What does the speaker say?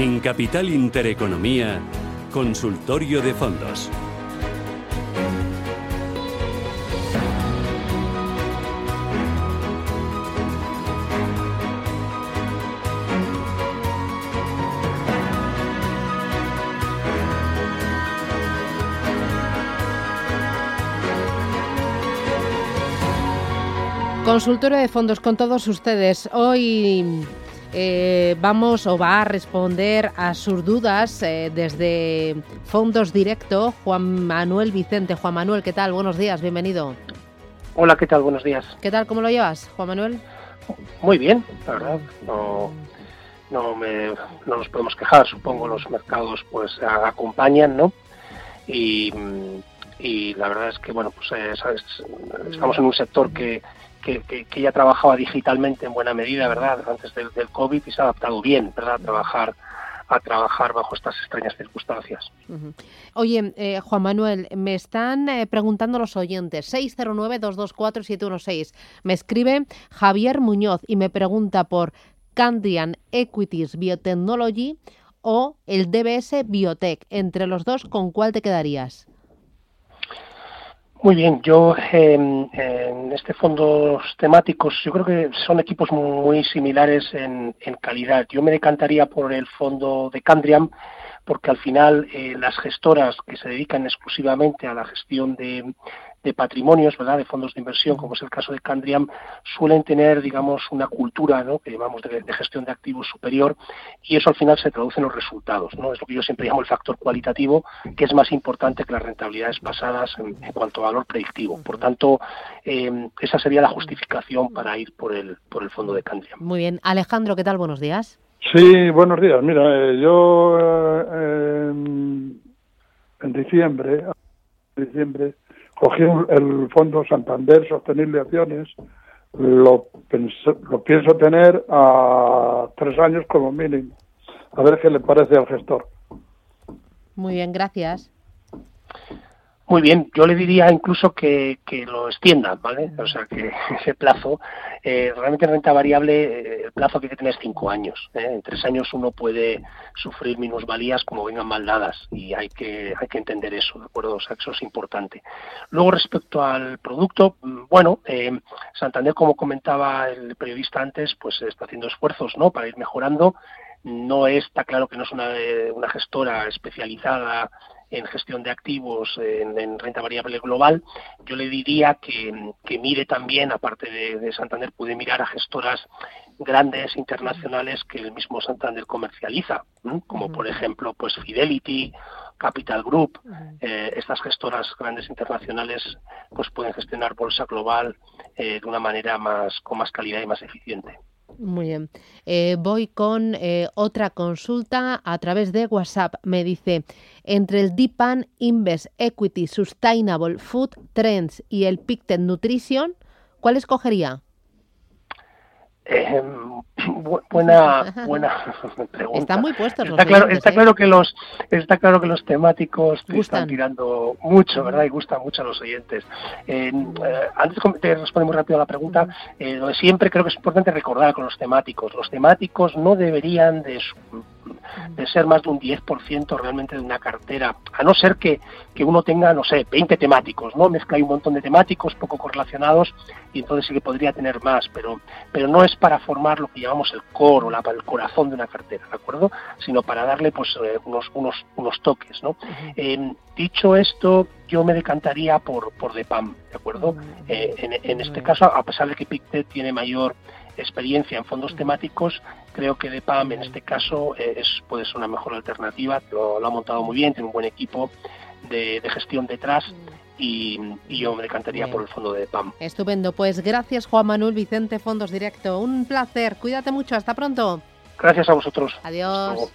En Capital Intereconomía, Consultorio de Fondos. Consultorio de fondos con todos ustedes. Hoy eh, vamos o va a responder a sus dudas eh, desde Fondos Directo Juan Manuel Vicente. Juan Manuel, ¿qué tal? Buenos días, bienvenido. Hola, ¿qué tal? Buenos días. ¿Qué tal? ¿Cómo lo llevas, Juan Manuel? Muy bien, la verdad. No, no, me, no nos podemos quejar. Supongo los mercados pues acompañan, ¿no? Y, y la verdad es que, bueno, pues eh, estamos en un sector que que, que, ya trabajaba digitalmente en buena medida, ¿verdad? Antes del, COVID y se ha adaptado bien, ¿verdad? A trabajar a trabajar bajo estas extrañas circunstancias. Oye, eh, Juan Manuel, me están eh, preguntando los oyentes, 609-224-716. Me escribe Javier Muñoz y me pregunta por Candian Equities Biotechnology o el DBS Biotech. Entre los dos, ¿con cuál te quedarías? Muy bien, yo en, este fondos temáticos, yo creo que son equipos muy similares en, calidad. Yo me decantaría por el fondo de Candriam, porque al final eh, las gestoras que se dedican exclusivamente a la gestión de, de patrimonios, ¿verdad? de fondos de inversión, como es el caso de Candriam, suelen tener, digamos, una cultura ¿no? que llamamos de, gestión de activos superior y eso al final se traduce en los resultados. ¿no? Es lo que yo siempre llamo el factor cualitativo, que es más importante que las rentabilidades pasadas en, cuanto a valor predictivo. Por tanto, eh, esa sería la justificación para ir por el, por el fondo de Candriam. Muy bien. Alejandro, ¿qué tal? Buenos días. Sí, buenos días. Mira, eh, yo eh, en diciembre, en diciembre cogí el Fondo Santander Sostenible Acciones, lo, lo pienso tener a tres años como mínimo. A ver qué le parece al gestor. Muy bien, gracias. Muy bien, yo le diría incluso que, que lo extienda, ¿vale? O sea, que ese plazo, eh, realmente en renta variable, eh, plazo que hay que tener es cinco años. ¿eh? En tres años uno puede sufrir minusvalías como vengan mal dadas y hay que, hay que entender eso, ¿de acuerdo? O sea, eso es importante. Luego, respecto al producto, mm, bueno, eh, Santander, como comentaba el periodista antes, pues está haciendo esfuerzos, ¿no? Para ir mejorando. No está claro que no es una, una gestora especializada en gestión de activos en, renta variable global, yo le diría que, mire también, aparte de, Santander, puede mirar a gestoras grandes internacionales que el mismo Santander comercializa, como por ejemplo pues Fidelity, Capital Group, eh, estas gestoras grandes internacionales pues pueden gestionar bolsa global eh, de una manera más con más calidad y más eficiente. Muy bien. Eh, voy con eh, otra consulta a través de WhatsApp. Me dice, entre el Deepan Invest Equity Sustainable Food Trends y el Pictet Nutrition, ¿cuál escogería? Eh, buena buena pregunta. Están muy puestos está claro está ¿eh? claro que los está claro que los temáticos están tirando mucho verdad y gustan mucho a los oyentes. Eh, antes de responder muy rápido a la pregunta. Lo de siempre creo que es importante recordar con los temáticos. Los temáticos no deberían de de ser más de un 10% realmente de una cartera, a no ser que, que, uno tenga, no sé, 20 temáticos, ¿no? Mezcla hay un montón de temáticos poco correlacionados y entonces sí que podría tener más, pero, pero no es para formar lo que llamamos el core o la, el corazón de una cartera, ¿de acuerdo? Sino para darle pues eh, unos, unos, unos toques, ¿no? Eh, dicho esto, yo me decantaría por, por DEPAM, ¿de acuerdo? Eh, en, en, este caso, a pesar de que Pictet tiene mayor experiencia en fondos temáticos, creo que DEPAM en este caso eh, es, puede ser una mejor alternativa, lo, ha montado muy bien, tiene un buen equipo de, gestión detrás y, yo me decantaría por el fondo de DEPAM. Estupendo, pues gracias Juan Manuel Vicente Fondos Directo, un placer, cuídate mucho, hasta pronto. Gracias a vosotros. Adiós.